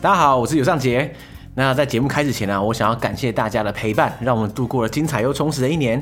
大家好，我是尤尚杰。那在节目开始前呢、我想要感谢大家的陪伴，让我们度过了精彩又充实的一年。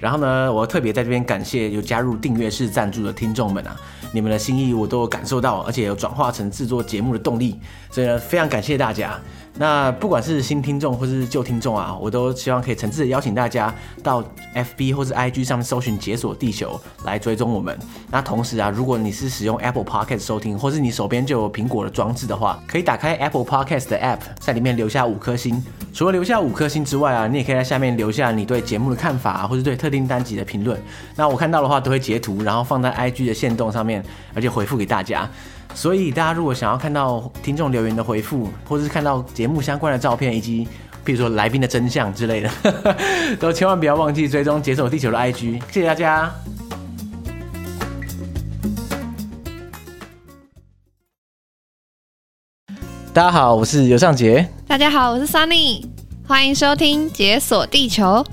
然后呢，我特别在这边感谢有加入订阅式赞助的听众们啊，你们的心意我都有感受到，而且有转化成制作节目的动力，所以呢，非常感谢大家。那不管是新听众或是旧听众啊，我都希望可以诚挚的邀请大家到 FB 或是 IG 上面搜寻“解锁地球”来追踪我们。那同时啊，如果你是使用 Apple Podcast 收听，或是你手边就有苹果的装置的话，可以打开 Apple Podcast 的 App，在里面留下五颗星。除了留下五颗星之外啊，你也可以在下面留下你对节目的看法，或是对特定单集的评论。那我看到的话，都会截图，然后放在 IG 的限动上面，而且回复给大家。所以大家如果想要看到听众留言的回复，或者是看到节目相关的照片，以及比如说来宾的真相之类的，都千万不要忘记追踪解锁地球的 IG。谢谢大家。大家好，我是尤尚杰。大家好，我是 Sunny。欢迎收听解锁地球。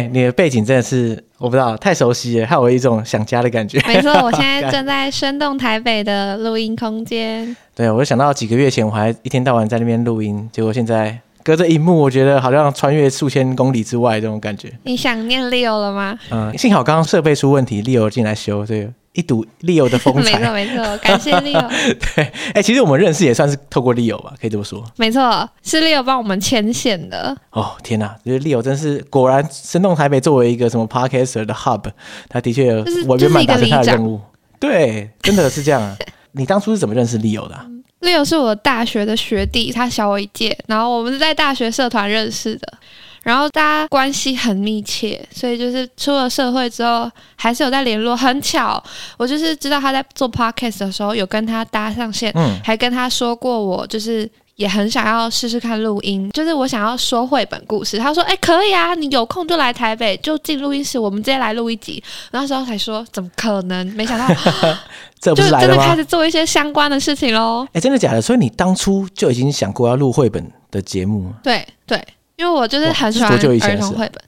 哎、欸，你的背景真的是我不知道太熟悉了，害我有一种想家的感觉。没错，我现在 正在生动台北的录音空间。对，我就想到几个月前我还一天到晚在那边录音，结果现在隔着荧幕，我觉得好像穿越数千公里之外这种感觉。你想念 Leo 了吗？嗯，幸好刚刚设备出问题，Leo 进来修这个。一睹 Leo 的风 采，没错没错，感谢 Leo。对，哎、欸，其实我们认识也算是透过 Leo 吧，可以这么说。没错，是 Leo 帮我们牵线的。哦，天哪，就是 Leo 真是果然，生动台北作为一个什么 Podcaster 的 Hub，他的确有我圆满达成他的任务。对，真的是这样啊。你当初是怎么认识 Leo 的、啊嗯、？Leo 是我大学的学弟，他小我一届，然后我们是在大学社团认识的。然后大家关系很密切，所以就是出了社会之后还是有在联络。很巧，我就是知道他在做 podcast 的时候有跟他搭上线，嗯，还跟他说过我就是也很想要试试看录音，就是我想要说绘本故事。他说：“哎，可以啊，你有空就来台北，就进录音室，我们直接来录一集。”然后那时候才说：“怎么可能？没想到，这不是就真的开始做一些相关的事情喽。”哎，真的假的？所以你当初就已经想过要录绘本的节目？对对。因为我就是很喜欢儿童绘本，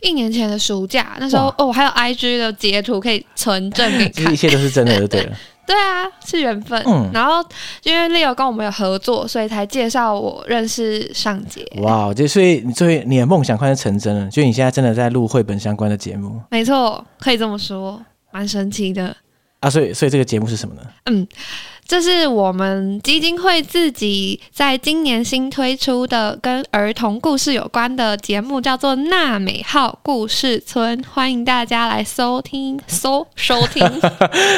一年前的暑假，那时候哦，我还有 IG 的截图可以存证给你看，一切都是真的，就对了。对啊，是缘分。嗯，然后因为 Leo 跟我们有合作，所以才介绍我认识尚杰。哇，就所以所以你的梦想快要成真了，就你现在真的在录绘本相关的节目。没错，可以这么说，蛮神奇的。啊，所以所以这个节目是什么呢？嗯。这是我们基金会自己在今年新推出的跟儿童故事有关的节目，叫做《娜美号故事村》，欢迎大家来收听、收收听。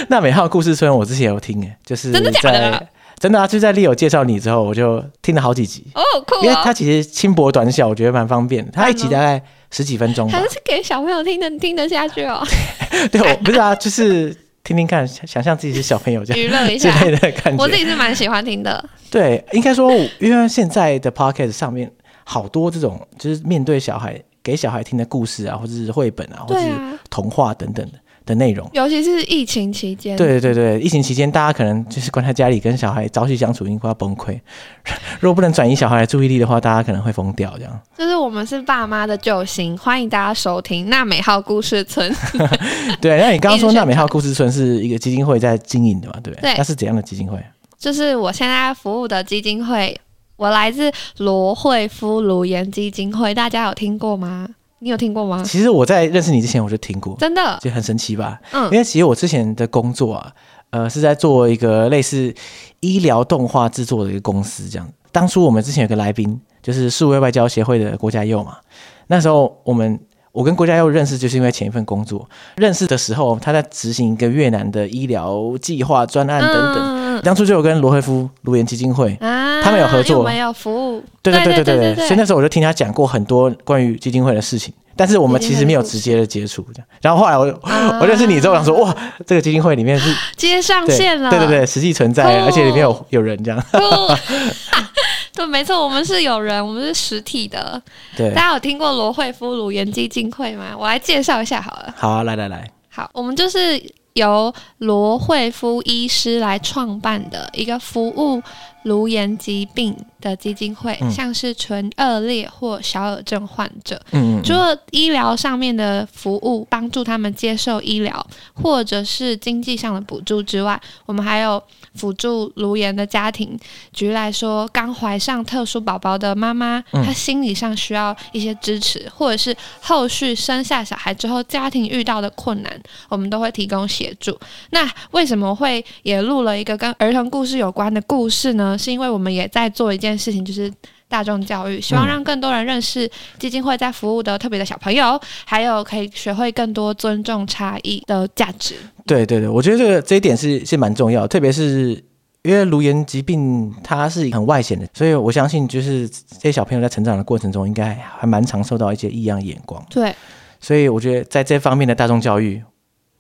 娜美号故事村，我之前有听，诶，就是真的假的？真的啊！就在 Leo 介绍你之后，我就听了好几集哦，酷哦！因为它其实轻薄短小，我觉得蛮方便的。它一集大概十几分钟，还是给小朋友听的，听得下去哦。对，我不是啊，就是。听听看，想象自己是小朋友这样娱乐一下之类的感觉，我自己是蛮喜欢听的。对，应该说，因为现在的 podcast 上面好多这种，就是面对小孩、给小孩听的故事啊，或者是绘本啊，或者是童话等等的。的内容，尤其是疫情期间，对对对，疫情期间大家可能就是关在家里跟小孩朝夕相处，应该要崩溃。如果不能转移小孩的注意力的话，大家可能会疯掉。这样，就是我们是爸妈的救星，欢迎大家收听纳美号故事村。对，那你刚刚说纳美号故事村是一个基金会在经营的嘛？对不对？对，那是怎样的基金会？就是我现在服务的基金会，我来自罗惠夫卢岩基金会，大家有听过吗？你有听过吗？其实我在认识你之前我就听过，真的就很神奇吧？嗯，因为其实我之前的工作啊，呃，是在做一个类似医疗动画制作的一个公司，这样。当初我们之前有个来宾，就是数位外交协会的郭家佑嘛。那时候我们我跟郭家佑认识，就是因为前一份工作认识的时候，他在执行一个越南的医疗计划专案等等。嗯、当初就有跟罗惠夫卢颜基金会啊。他们有合作，我们有服务。对对对对对对，所以那时候我就听他讲过很多关于基金会的事情，但是我们其实没有直接的接触。这样，然后后来我、啊、我认识你之后，想说哇，这个基金会里面是接上线了，对对对，实际存在，而且里面有有人这样。对，没错，我们是有人，我们是实体的。对，大家有听过罗惠夫卢颜基金会吗？我来介绍一下好了。好啊，来来来。好，我们就是由罗惠夫医师来创办的一个服务颅颜疾病的基金会，嗯、像是唇顎裂或小耳症患者，嗯，除了医疗上面的服务，帮助他们接受医疗或者是经济上的补助之外，我们还有辅助颅颜的家庭。举例来说，刚怀上特殊宝宝的妈妈，嗯、她心理上需要一些支持，或者是后续生下小孩之后家庭遇到的困难，我们都会提供协助。那为什么会也录了一个跟儿童故事有关的故事呢？是因为我们也在做一件事情，就是大众教育，希望让更多人认识基金会在服务的特别的小朋友，嗯、还有可以学会更多尊重差异的价值。对对对，我觉得这个这一点是是蛮重要，特别是因为颅颜疾病它是很外显的，所以我相信就是这些小朋友在成长的过程中，应该还蛮常受到一些异样眼光。对，所以我觉得在这方面的大众教育。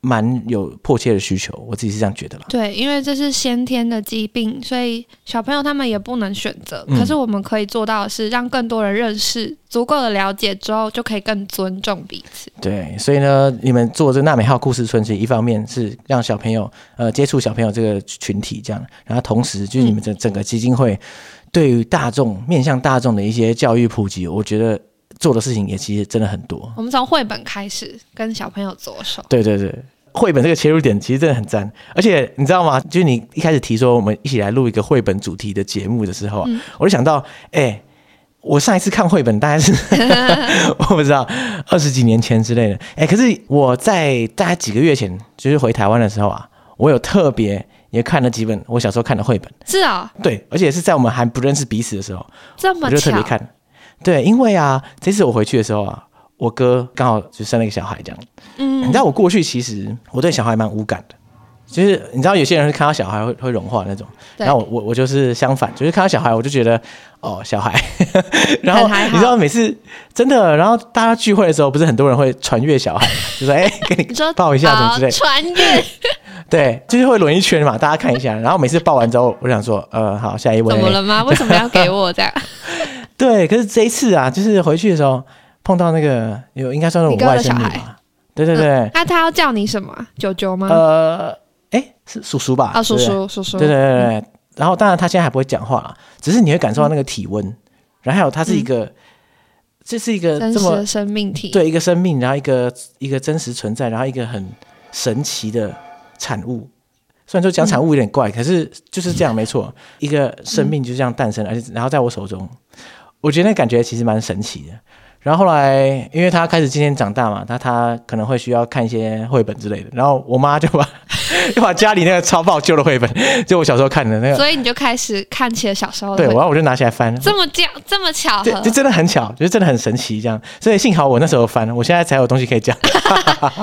蛮有迫切的需求，我自己是这样觉得啦。对，因为这是先天的疾病，所以小朋友他们也不能选择。嗯、可是我们可以做到的是，让更多人认识、足够的了解之后，就可以更尊重彼此。对，所以呢，你们做这纳美号故事村，其实一方面是让小朋友呃接触小朋友这个群体，这样，然后同时就是你们整整个基金会对于大众、嗯、面向大众的一些教育普及，我觉得。做的事情也其实真的很多。我们从绘本开始跟小朋友着手。对对对，绘本这个切入点其实真的很赞。而且你知道吗？就是你一开始提说我们一起来录一个绘本主题的节目的时候，嗯、我就想到，哎、欸，我上一次看绘本大概是 我不知道二十几年前之类的。哎、欸，可是我在大概几个月前，就是回台湾的时候啊，我有特别也看了几本我小时候看的绘本。是啊、哦，对，而且是在我们还不认识彼此的时候，这么巧，我就特别看。对，因为啊，这次我回去的时候啊，我哥刚好就生了一个小孩，这样。嗯，你知道我过去其实我对小孩蛮无感的，就是你知道有些人是看到小孩会会融化那种，对然后我我我就是相反，就是看到小孩我就觉得哦小孩，然后你知道每次真的，然后大家聚会的时候，不是很多人会传阅小孩，就说哎给你抱一下什么之类，传阅，对，就是会轮一圈嘛，大家看一下，然后每次抱完之后，我想说呃好下一位，怎么了吗？为什么要给我这样？对，可是这一次啊，就是回去的时候碰到那个有应该算是我外甥女吧，对对对。那、嗯啊、他要叫你什么？舅舅吗？呃，哎，是叔叔吧？啊、哦，叔叔，叔叔。对对对对。嗯、然后当然他现在还不会讲话了，只是你会感受到那个体温，嗯、然后还有他是一个，嗯、这是一个这么真实的生命体，对，一个生命，然后一个一个真实存在，然后一个很神奇的产物。虽然说讲产物有点怪，嗯、可是就是这样，没错，一个生命就这样诞生，而且然后在我手中。我觉得那感觉其实蛮神奇的。然后后来，因为他开始渐渐长大嘛，他他可能会需要看一些绘本之类的。然后我妈就把 就把家里那个超爆旧的绘本，就我小时候看的那个，所以你就开始看起了小时候的。对，然后我就拿起来翻。这么巧，这么巧合，对，就真的很巧，就是真的很神奇这样。所以幸好我那时候翻，我现在才有东西可以讲。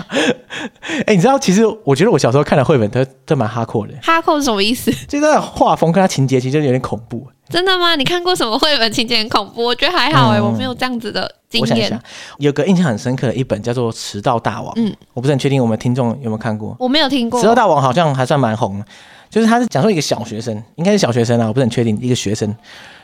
哎，你知道，其实我觉得我小时候看的绘本都都蛮哈扣的。哈扣是什么意思？就是那画风跟他情节其实有点恐怖。真的吗？你看过什么绘本情节很恐怖？我觉得还好哎、欸，嗯、我没有这样子的经验。我想一下，有个印象很深刻的一本叫做《迟到大王》。嗯，我不是很确定我们听众有没有看过。我没有听过。《迟到大王》好像还算蛮红，就是他是讲述一个小学生，应该是小学生啊，我不是很确定，一个学生。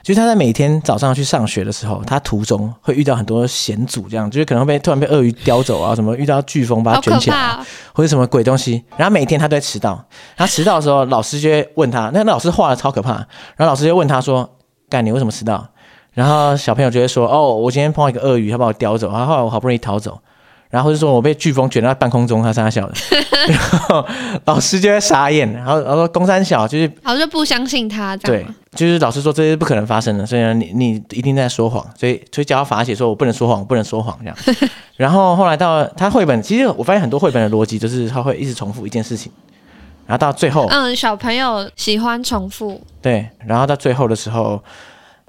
就是他在每天早上去上学的时候，他途中会遇到很多险阻，这样就是可能会被突然被鳄鱼叼走啊，什么遇到飓风把他卷起来，啊，或者什么鬼东西。然后每天他都在迟到，他迟到的时候，老师就会问他，那那老师画的超可怕。然后老师就问他说：“干，你为什么迟到？”然后小朋友就会说：“哦，我今天碰到一个鳄鱼，他把我叼走，然后后来我好不容易逃走。”然后就说我被飓风卷到半空中，他三小的，然后老师就会傻眼，然后然后说公三小就是老师就不相信他，对，就是老师说这些不可能发生的，所以呢你你一定在说谎，所以所以教他罚写说我不能说谎，我不能说谎这样。然后后来到他绘本，其实我发现很多绘本的逻辑就是他会一直重复一件事情，然后到最后，嗯，小朋友喜欢重复，对，然后到最后的时候，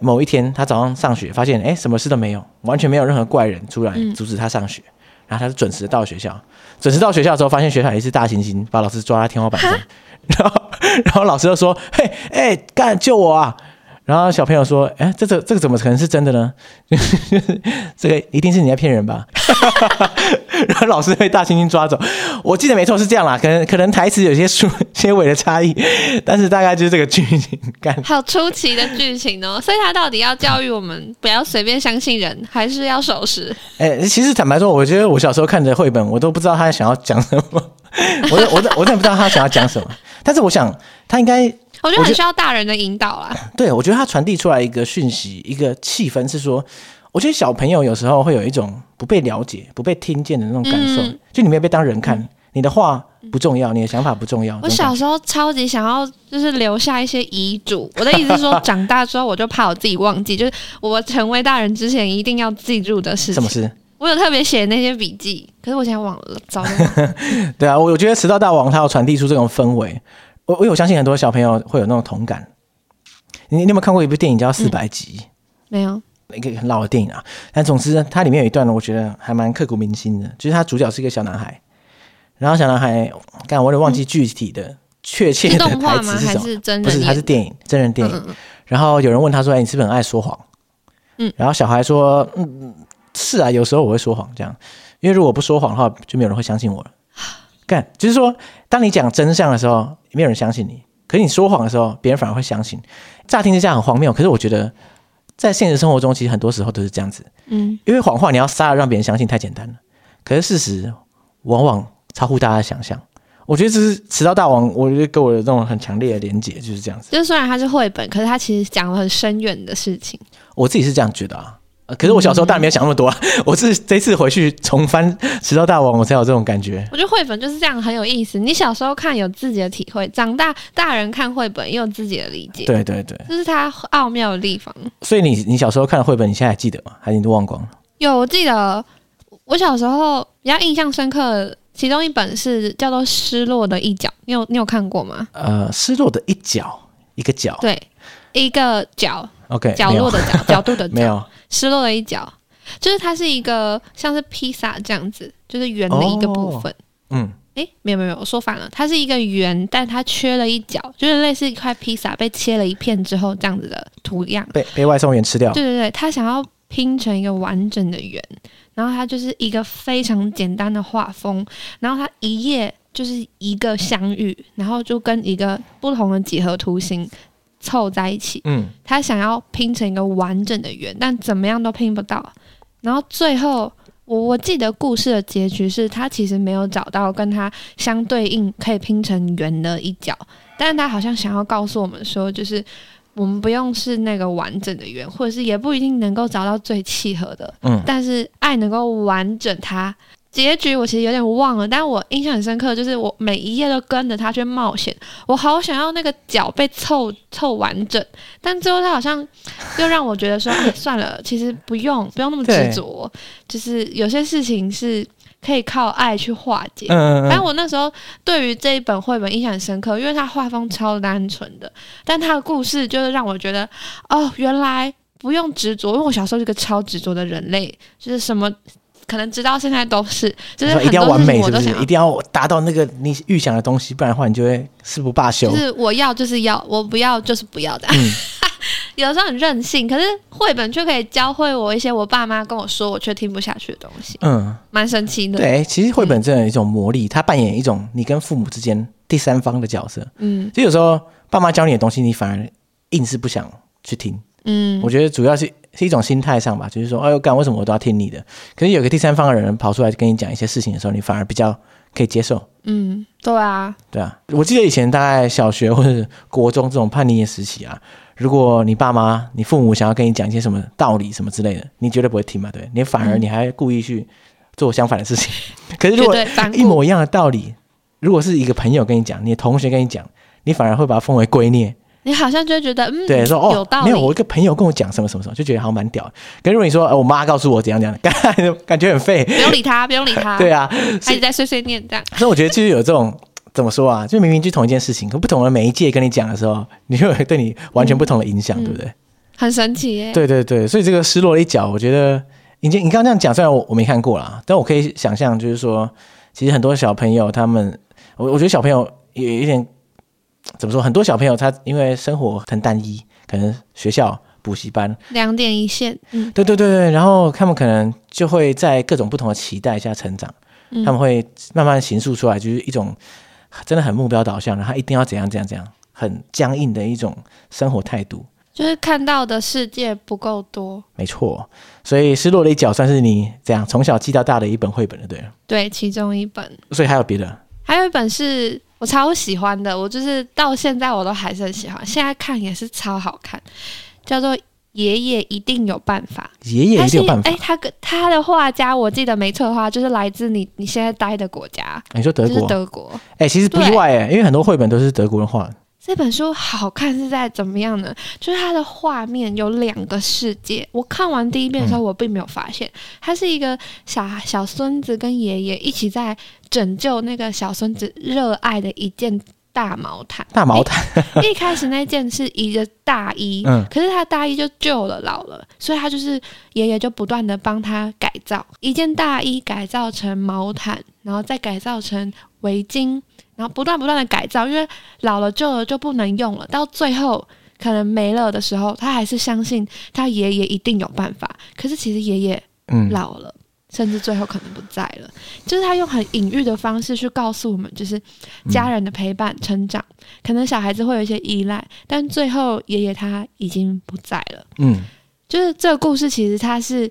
某一天他早上上学发现哎什么事都没有，完全没有任何怪人出来阻止他上学。嗯然后他是准时到学校，准时到学校之后，发现学校也是大猩猩，把老师抓在天花板上，然后然后老师就说：“嘿，哎，干救我啊！”然后小朋友说：“哎，这这这个怎么可能是真的呢？这个一定是你在骗人吧？” 然后老师被大猩猩抓走。我记得没错是这样啦，可能可能台词有些书些尾的差异，但是大概就是这个剧情感。好出奇的剧情哦！所以他到底要教育我们不要随便相信人，还是要守时？哎，其实坦白说，我觉得我小时候看着绘本，我都不知道他想要讲什么。我我我我真的不知道他想要讲什么。但是我想他应该。我觉得很需要大人的引导啦。对，我觉得他传递出来一个讯息，一个气氛是说，我觉得小朋友有时候会有一种不被了解、不被听见的那种感受，嗯、就你没有被当人看，嗯、你的话不重要，你的想法不重要。我小时候超级想要，就是留下一些遗嘱。我的意思是说，长大之后我就怕我自己忘记，就是我成为大人之前一定要记住的事情。什么事？我有特别写那些笔记，可是我现在忘了，早就忘了。对啊，我我觉得迟到大王他要传递出这种氛围。我我有相信很多小朋友会有那种同感。你你有没有看过一部电影叫《四百集》？嗯，没有，一个很老的电影啊。但总之，它里面有一段呢，我觉得还蛮刻骨铭心的。就是他主角是一个小男孩，然后小男孩，刚我有点忘记具体的、嗯、确切的台词是什么，是不是，它是电影，真人电影。然后有人问他说：“哎，你是不是很爱说谎？”嗯，然后小孩说：“嗯，是啊，有时候我会说谎，这样，因为如果不说谎的话，就没有人会相信我了。”干，就是说，当你讲真相的时候，没有人相信你；可是你说谎的时候，别人反而会相信。乍听之下很荒谬，可是我觉得，在现实生活中，其实很多时候都是这样子。嗯，因为谎话你要撒了让别人相信太简单了，可是事实往往超乎大家的想象。我觉得这是迟到大王，我觉得给我的这种很强烈的连结就是这样子。就虽然它是绘本，可是它其实讲了很深远的事情。我自己是这样觉得啊。可是我小时候当然没有想那么多，啊，嗯、我是这次回去重翻《石头大王》，我才有这种感觉。我觉得绘本就是这样，很有意思。你小时候看有自己的体会，长大大人看绘本也有自己的理解。对对对，这是它奥妙的地方。所以你你小时候看的绘本，你现在还记得吗？还是你都忘光了？有，我记得我小时候比较印象深刻，其中一本是叫做《失落的一角》，你有你有看过吗？呃，失落的一角，一个角，对，一个角。OK，角落的角，角度的角，没有失落的一角，就是它是一个像是披萨这样子，就是圆的一个部分。哦、嗯，诶，没有没有没有，我说反了，它是一个圆，但它缺了一角，就是类似一块披萨被切了一片之后这样子的图样，被被外送员吃掉。对对对，他想要拼成一个完整的圆，然后它就是一个非常简单的画风，然后它一页就是一个相遇，然后就跟一个不同的几何图形。凑在一起，嗯，他想要拼成一个完整的圆，但怎么样都拼不到。然后最后，我我记得故事的结局是他其实没有找到跟他相对应可以拼成圆的一角，但是他好像想要告诉我们说，就是我们不用是那个完整的圆，或者是也不一定能够找到最契合的，嗯，但是爱能够完整它。结局我其实有点忘了，但我印象很深刻，就是我每一页都跟着他去冒险，我好想要那个脚被凑凑完整，但最后他好像又让我觉得说，哎，算了，其实不用不用那么执着，就是有些事情是可以靠爱去化解。嗯，反正我那时候对于这一本绘本印象很深刻，因为它画风超单纯的，但它的故事就是让我觉得，哦，原来不用执着，因为我小时候是个超执着的人类，就是什么。可能直到现在都是，就是一定要完美，是不是？一定要达到那个你预想的东西，不然的话，你就会誓不罢休。就是我要就是要，我不要就是不要的。嗯、有的时候很任性，可是绘本却可以教会我一些我爸妈跟我说我却听不下去的东西。嗯，蛮神奇的。对，其实绘本真的有一种魔力，它扮演一种你跟父母之间第三方的角色。嗯，就有时候爸妈教你的东西，你反而硬是不想去听。嗯，我觉得主要是。是一种心态上吧，就是说，哎呦干，为什么我都要听你的？可是有个第三方的人跑出来跟你讲一些事情的时候，你反而比较可以接受。嗯，对啊，对啊。我记得以前大概小学或者国中这种叛逆的时期啊，如果你爸妈、你父母想要跟你讲一些什么道理什么之类的，你绝对不会听嘛，对？你反而你还故意去做相反的事情。嗯、可是如果一模一样的道理，如果是一个朋友跟你讲，你的同学跟你讲，你反而会把它奉为圭臬。你好像就会觉得，嗯，对，说哦，有道理。没有，我一个朋友跟我讲什么什么什么，就觉得好像蛮屌。可是如果你说，呃，我妈告诉我怎样怎样，感觉很废。不用理他，不用理他。对啊，一直在碎碎念这样。所以我觉得其实有这种怎么说啊，就明明就同一件事情，可不同的媒介跟你讲的时候，你就会对你完全不同的影响，嗯、对不对？很神奇耶。对对对，所以这个失落的一角，我觉得，你你刚刚这样讲，虽然我我没看过啦，但我可以想象，就是说，其实很多小朋友他们，我我觉得小朋友也有一点。怎么说？很多小朋友他因为生活很单一，可可能学校补习班。两点一线，嗯，对对对对，然后他们可能就会在各种不同的期待下成长，嗯、他们会慢慢形塑出来，就是一种真的很目标导向，然后一定要怎样怎样怎样，很僵硬的一种生活态度。就是看到的世界不够多，没错，所以失落的一角算是你这样从小记到大的一本绘本了，对？了，对，其中一本，所以还有别的，还有一本是我超喜欢的，我就是到现在我都还是很喜欢，现在看也是超好看，叫做《爷爷一定有办法》，爷爷一定有办法，哎，他跟他的画家，我记得没错的话，就是来自你你现在待的国家，你说德国，德国，哎，其实不意外哎，因为很多绘本都是德国人画的。这本书好看是在怎么样呢？就是它的画面有两个世界。我看完第一遍的时候，我并没有发现，它是一个小小孙子跟爷爷一起在拯救那个小孙子热爱的一件大毛毯。大毛毯，一开始那件是一个大衣，嗯，可是他大衣就旧了老了，所以他就是爷爷就不断的帮他改造一件大衣，改造成毛毯，然后再改造成围巾。然后不断不断的改造，因为老了旧了就不能用了，到最后可能没了的时候，他还是相信他爷爷一定有办法。可是其实爷爷老了，嗯、甚至最后可能不在了。就是他用很隐喻的方式去告诉我们，就是家人的陪伴、成长，嗯、可能小孩子会有一些依赖，但最后爷爷他已经不在了。嗯，就是这个故事其实它是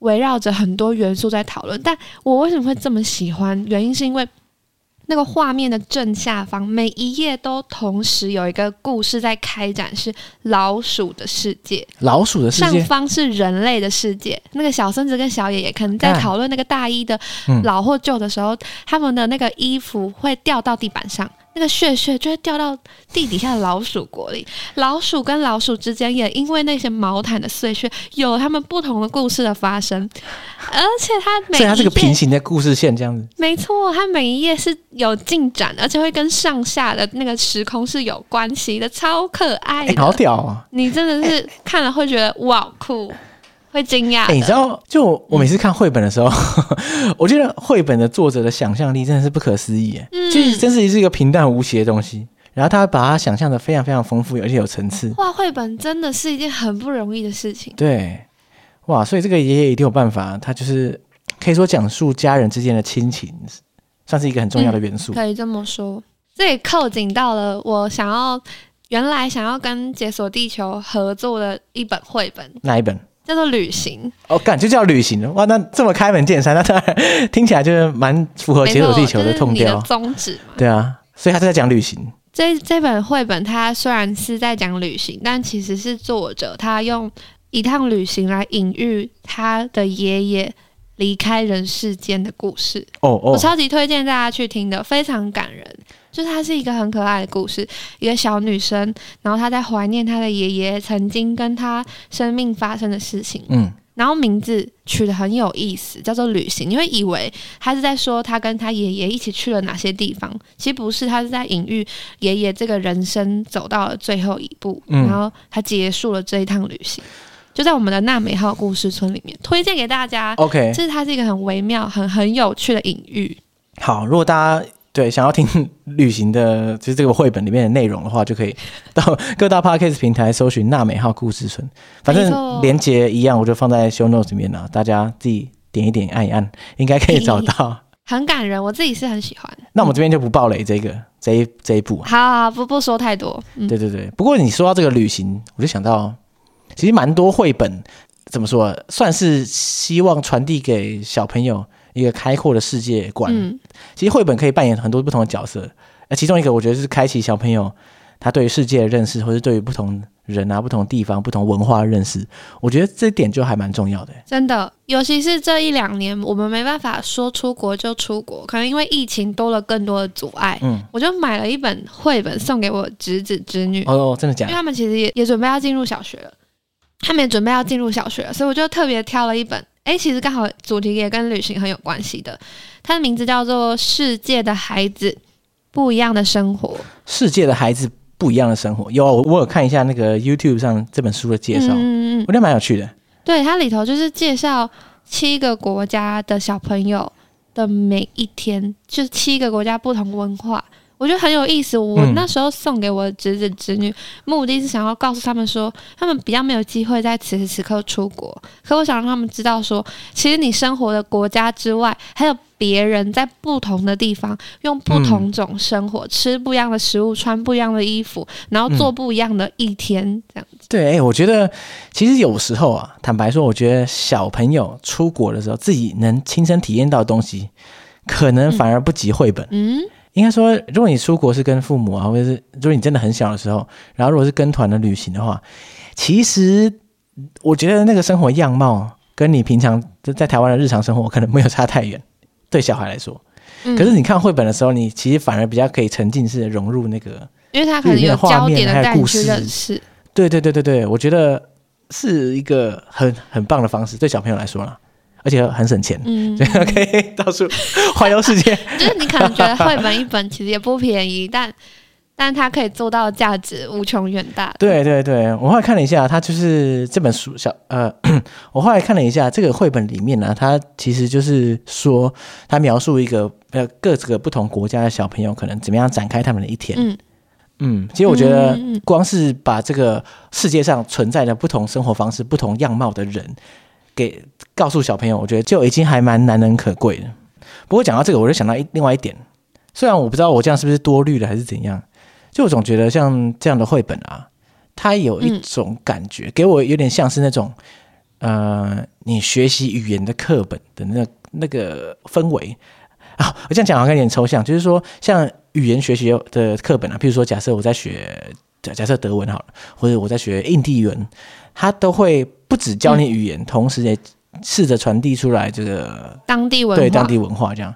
围绕着很多元素在讨论。但我为什么会这么喜欢？原因是因为。那个画面的正下方，每一页都同时有一个故事在开展，是老鼠的世界。老鼠的世界。上方是人类的世界。那个小孙子跟小爷爷可能在讨论那个大衣的老或旧的时候，他们的那个衣服会掉到地板上。那个屑屑就会掉到地底下的老鼠国里，老鼠跟老鼠之间也因为那些毛毯的碎屑，有他们不同的故事的发生，而且它每所以它是个平行的故事线这样子。没错，它每一页是有进展，而且会跟上下的那个时空是有关系的，超可爱的，欸、好屌啊！你真的是看了会觉得哇酷。会惊讶。哎，你知道，就我每次看绘本的时候，嗯、我觉得绘本的作者的想象力真的是不可思议。嗯，就是真是是一个平淡无奇的东西，然后他把它想象的非常非常丰富，而且有层次。画绘本真的是一件很不容易的事情。对，哇，所以这个爷爷一定有办法，他就是可以说讲述家人之间的亲情，算是一个很重要的元素。嗯、可以这么说，这也扣紧到了我想要原来想要跟解锁地球合作的一本绘本。哪一本？叫做旅行哦，感就叫旅行哇！那这么开门见山，那当然听起来就是蛮符合解锁地球的痛调宗旨嘛。对啊，所以他是在讲旅行。这这本绘本它虽然是在讲旅行，但其实是作者他用一趟旅行来隐喻他的爷爷离开人世间的故事。哦哦，我超级推荐大家去听的，非常感人。就是它是一个很可爱的故事，一个小女生，然后她在怀念她的爷爷曾经跟她生命发生的事情。嗯，然后名字取得很有意思，叫做旅行。你会以为他是在说他跟他爷爷一起去了哪些地方，其实不是，他是在隐喻爷爷这个人生走到了最后一步，嗯、然后他结束了这一趟旅行，就在我们的纳美号故事村里面，推荐给大家。OK，这是它是一个很微妙、很很有趣的隐喻。好，如果大家。对，想要听旅行的，就是这个绘本里面的内容的话，就可以到各大 Podcast 平台搜寻“娜美号故事村”，反正连接一样，我就放在 Show Notes 里面了，大家自己点一点，按一按，应该可以找到。很感人，我自己是很喜欢。那我们这边就不暴雷这个这一这一部，好，好，好，不不说太多。嗯、对对对，不过你说到这个旅行，我就想到，其实蛮多绘本怎么说，算是希望传递给小朋友。一个开阔的世界观，嗯、其实绘本可以扮演很多不同的角色。那其中一个，我觉得是开启小朋友他对于世界的认识，或是对于不同人啊、不同地方、不同文化的认识。我觉得这点就还蛮重要的。真的，尤其是这一两年，我们没办法说出国就出国，可能因为疫情多了更多的阻碍。嗯，我就买了一本绘本送给我侄子侄女。哦，真的假的？因为他们其实也也准备要进入小学了，他们也准备要进入小学了，所以我就特别挑了一本。哎，其实刚好主题也跟旅行很有关系的。它的名字叫做《世界的孩子不一样的生活》。世界的孩子不一样的生活，有我有看一下那个 YouTube 上这本书的介绍，嗯，我觉得蛮有趣的。对，它里头就是介绍七个国家的小朋友的每一天，就是七个国家不同文化。我觉得很有意思。我那时候送给我的侄子侄女，目的是想要告诉他们说，他们比较没有机会在此时此刻出国。可我想让他们知道说，其实你生活的国家之外，还有别人在不同的地方，用不同种生活，嗯、吃不一样的食物，穿不一样的衣服，然后做不一样的一天，嗯、这样子。对，欸，我觉得其实有时候啊，坦白说，我觉得小朋友出国的时候，自己能亲身体验到的东西，可能反而不及绘本。嗯。嗯应该说，如果你出国是跟父母啊，或者是如果你真的很小的时候，然后如果是跟团的旅行的话，其实我觉得那个生活样貌跟你平常在台湾的日常生活可能没有差太远，对小孩来说。嗯、可是你看绘本的时候，你其实反而比较可以沉浸式的融入那个，因为它可能有焦点的带你去认识。对对对对对，我觉得是一个很很棒的方式，对小朋友来说啦。而且很省钱，嗯，可以到处环游世界。就是你可能觉得绘本一本其实也不便宜，但但它可以做到价值无穷远大。对对对，我后来看了一下，它就是这本书小呃，我后来看了一下这个绘本里面呢、啊，它其实就是说，它描述一个呃各个不同国家的小朋友可能怎么样展开他们的一天。嗯嗯，其实我觉得光是把这个世界上存在的不同生活方式、不同样貌的人。给告诉小朋友，我觉得就已经还蛮难能可贵的。不过讲到这个，我就想到一另外一点，虽然我不知道我这样是不是多虑了还是怎样，就我总觉得像这样的绘本啊，它有一种感觉，嗯、给我有点像是那种呃，你学习语言的课本的那那个氛围啊。我这样讲好像有点抽象，就是说像语言学习的课本啊，譬如说假设我在学假假设德文好了，或者我在学印地文，它都会。不只教你语言，嗯、同时也试着传递出来这个当地文化，对当地文化这样。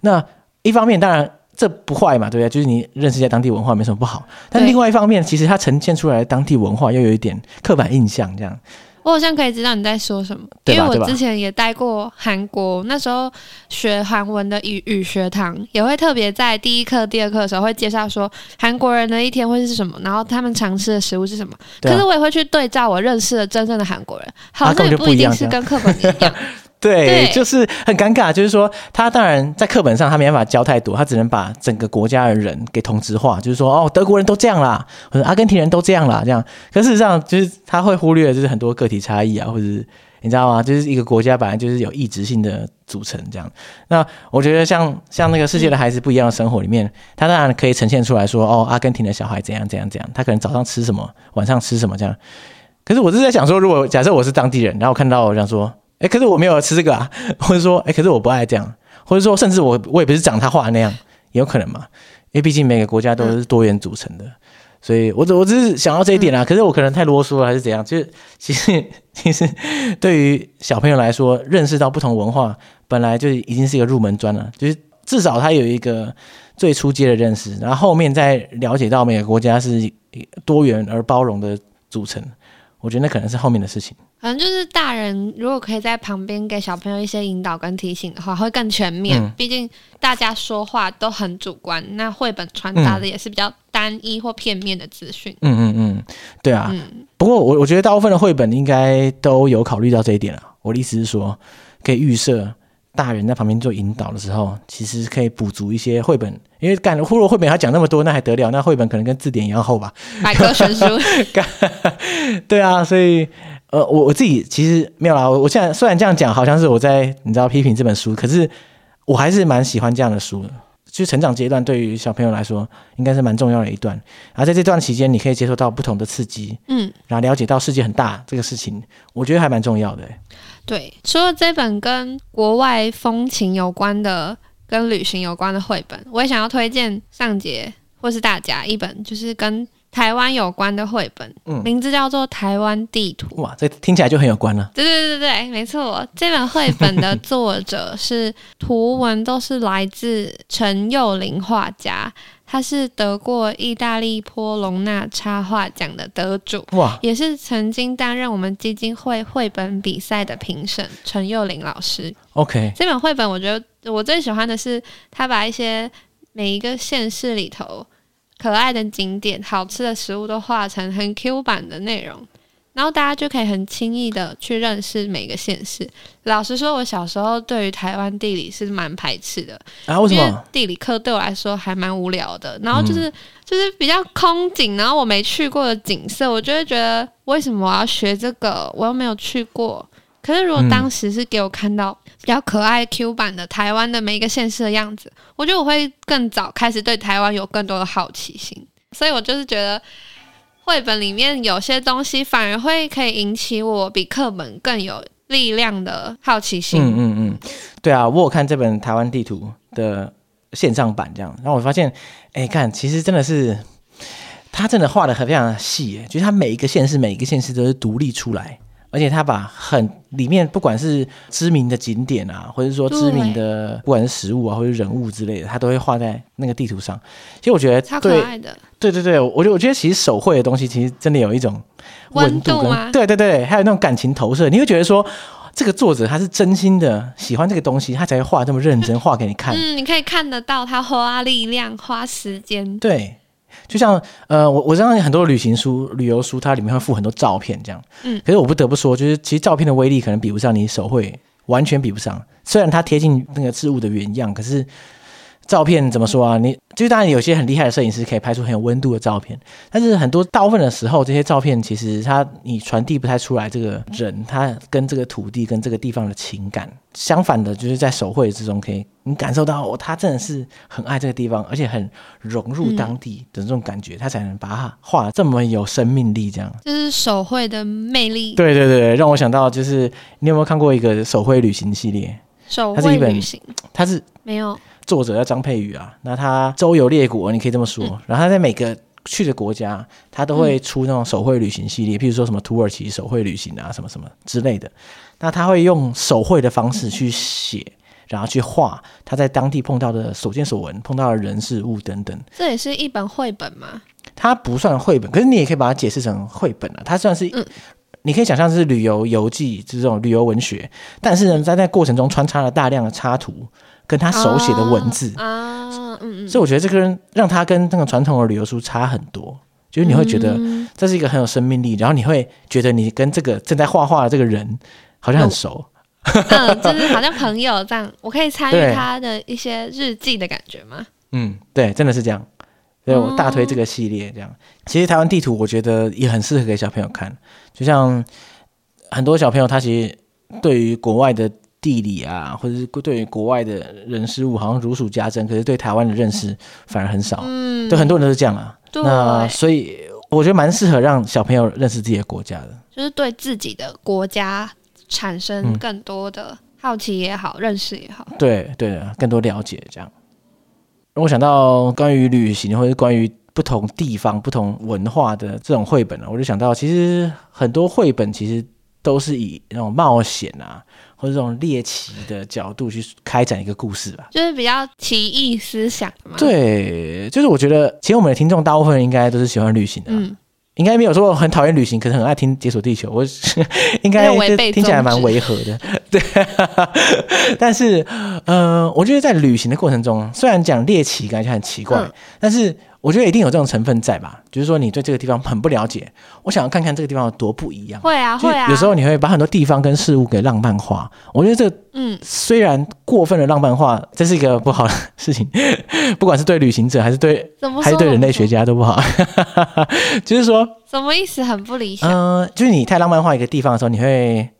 那一方面当然这不坏嘛，对不对？就是你认识一下当地文化没什么不好。但另外一方面，其实它呈现出来的当地文化又有一点刻板印象这样。我好像可以知道你在说什么，因为我之前也待过韩国，那时候学韩文的语语学堂也会特别在第一课、第二课的时候会介绍说韩国人的一天会是什么，然后他们常吃的食物是什么。可是我也会去对照我认识的真正的韩国人，好像也不一定是跟课本一样。对，对就是很尴尬，就是说他当然在课本上他没办法教太多，他只能把整个国家的人给同质化，就是说哦，德国人都这样啦，或者阿根廷人都这样啦，这样。可事实上就是他会忽略就是很多个体差异啊，或者是你知道吗？就是一个国家本来就是有异质性的组成这样。那我觉得像像那个世界的孩子不一样的生活里面，他当然可以呈现出来说哦，阿根廷的小孩怎样怎样怎样，他可能早上吃什么，晚上吃什么这样。可是我是在想说，如果假设我是当地人，然后我看到我想说。哎，可是我没有吃这个啊，或者说，哎，可是我不爱这样，或者说，甚至我我也不是长他画那样，也有可能嘛，因为毕竟每个国家都是多元组成的，嗯、所以我只我只是想到这一点啊。嗯、可是我可能太啰嗦了，还是怎样？就是其实 其实对于小朋友来说，认识到不同文化本来就已经是一个入门砖了，就是至少他有一个最初阶的认识，然后后面再了解到每个国家是多元而包容的组成，我觉得那可能是后面的事情。可能就是大人如果可以在旁边给小朋友一些引导跟提醒的话，会更全面。嗯、毕竟大家说话都很主观，那绘本传达的也是比较单一或片面的资讯。嗯嗯嗯，对啊。嗯、不过我我觉得大部分的绘本应该都有考虑到这一点了。我的意思是说，可以预设大人在旁边做引导的时候，其实可以补足一些绘本，因为干忽略绘本他讲那么多，那还得了？那绘本可能跟字典一样厚吧？百科全书。对啊，所以。呃，我我自己其实没有啦。我我现在虽然这样讲，好像是我在你知道批评这本书，可是我还是蛮喜欢这样的书的。其实成长阶段对于小朋友来说，应该是蛮重要的一段。而在这段期间，你可以接受到不同的刺激，嗯，然后了解到世界很大这个事情，我觉得还蛮重要的。对，除了这本跟国外风情有关的、跟旅行有关的绘本，我也想要推荐上节或是大家一本，就是跟。台湾有关的绘本，嗯，名字叫做《台湾地图》。哇，这听起来就很有关了。对对对对，没错。这本绘本的作者是图文都是来自陈又凌画家，他是得过意大利波隆纳插画奖的得主，哇，也是曾经担任我们基金会绘本比赛的评审。陈幼玲老师，OK，这本绘本我觉得我最喜欢的是他把一些每一个县市里头。可爱的景点、好吃的食物都画成很 Q 版的内容，然后大家就可以很轻易的去认识每个县市。老实说，我小时候对于台湾地理是蛮排斥的啊，为什么？地理课对我来说还蛮无聊的。然后就是、嗯、就是比较空景，然后我没去过的景色，我就会觉得为什么我要学这个？我又没有去过。可是如果当时是给我看到比较可爱 Q 版的台湾的每一个县市的样子，我觉得我会更早开始对台湾有更多的好奇心。所以我就是觉得。绘本里面有些东西反而会可以引起我比课本更有力量的好奇心。嗯嗯嗯，对啊，我有看这本台湾地图的线上版，这样，然后我发现，哎，看，其实真的是，他真的画的很非常的细，哎，就是他每一个县市，每一个县市都是独立出来。而且他把很里面不管是知名的景点啊，或者说知名的不管是食物啊，或者人物之类的，他都会画在那个地图上。其实我觉得超可爱的。对对对，我觉得我觉得其实手绘的东西其实真的有一种温度跟温度吗？对对对，还有那种感情投射。你会觉得说这个作者他是真心的喜欢这个东西，他才会画这么认真 画给你看。嗯，你可以看得到他花力量、花时间。对。就像呃，我我知道很多旅行书、旅游书，它里面会附很多照片，这样。嗯。可是我不得不说，就是其实照片的威力可能比不上你手绘，完全比不上。虽然它贴近那个事物的原样，可是照片怎么说啊？你就是当然有些很厉害的摄影师可以拍出很有温度的照片，但是很多大部分的时候，这些照片其实它你传递不太出来这个人他跟这个土地跟这个地方的情感。相反的，就是在手绘之中可以你感受到哦，他真的是很爱这个地方，而且很融入当地的这种感觉，嗯、他才能把它画得这么有生命力。这样，就是手绘的魅力。对对对，让我想到就是你有没有看过一个手绘旅行系列？手绘旅行，它是没有作者叫张佩宇啊。那他周游列国，你可以这么说。嗯、然后他在每个去的国家，他都会出那种手绘旅行系列，嗯、譬如说什么土耳其手绘旅行啊，什么什么之类的。那他会用手绘的方式去写，然后去画他在当地碰到的所见所闻、碰到的人事物等等。这也是一本绘本吗？它不算绘本，可是你也可以把它解释成绘本啊。它算是，嗯、你可以想象是旅游游记，就是这种旅游文学。但是呢，在那过程中穿插了大量的插图，跟他手写的文字啊，嗯嗯。所以我觉得这个人让他跟那个传统的旅游书差很多。就是你会觉得这是一个很有生命力，然后你会觉得你跟这个正在画画的这个人。好像很熟，嗯，就是好像朋友这样，我可以参与他的一些日记的感觉吗？嗯，对，真的是这样，所以我大推这个系列。这样，其实台湾地图我觉得也很适合给小朋友看，就像很多小朋友他其实对于国外的地理啊，或者是对于国外的人事物，好像如数家珍，可是对台湾的认识反而很少。嗯，对，很多人都是这样啊。对，那所以我觉得蛮适合让小朋友认识自己的国家的，就是对自己的国家。产生更多的好奇也好，嗯、认识也好，对对的，更多了解这样。我想到关于旅行或者关于不同地方、不同文化的这种绘本呢，我就想到，其实很多绘本其实都是以那种冒险啊，或者这种猎奇的角度去开展一个故事吧，就是比较奇异思想嘛。对，就是我觉得，其实我们的听众大部分人应该都是喜欢旅行的，嗯。应该没有说很讨厌旅行，可是很爱听《解锁地球》，我应该听起来蛮违和的。对，但是，呃，我觉得在旅行的过程中，虽然讲猎奇感觉很奇怪，嗯、但是。我觉得一定有这种成分在吧，就是说你对这个地方很不了解，我想要看看这个地方有多不一样。会啊，会啊。有时候你会把很多地方跟事物给浪漫化。我觉得这，嗯，虽然过分的浪漫化，这是一个不好的事情，不管是对旅行者还是对，还是对人类学家都不好。就是说，什么意思？很不理想。嗯、呃，就是你太浪漫化一个地方的时候，你会。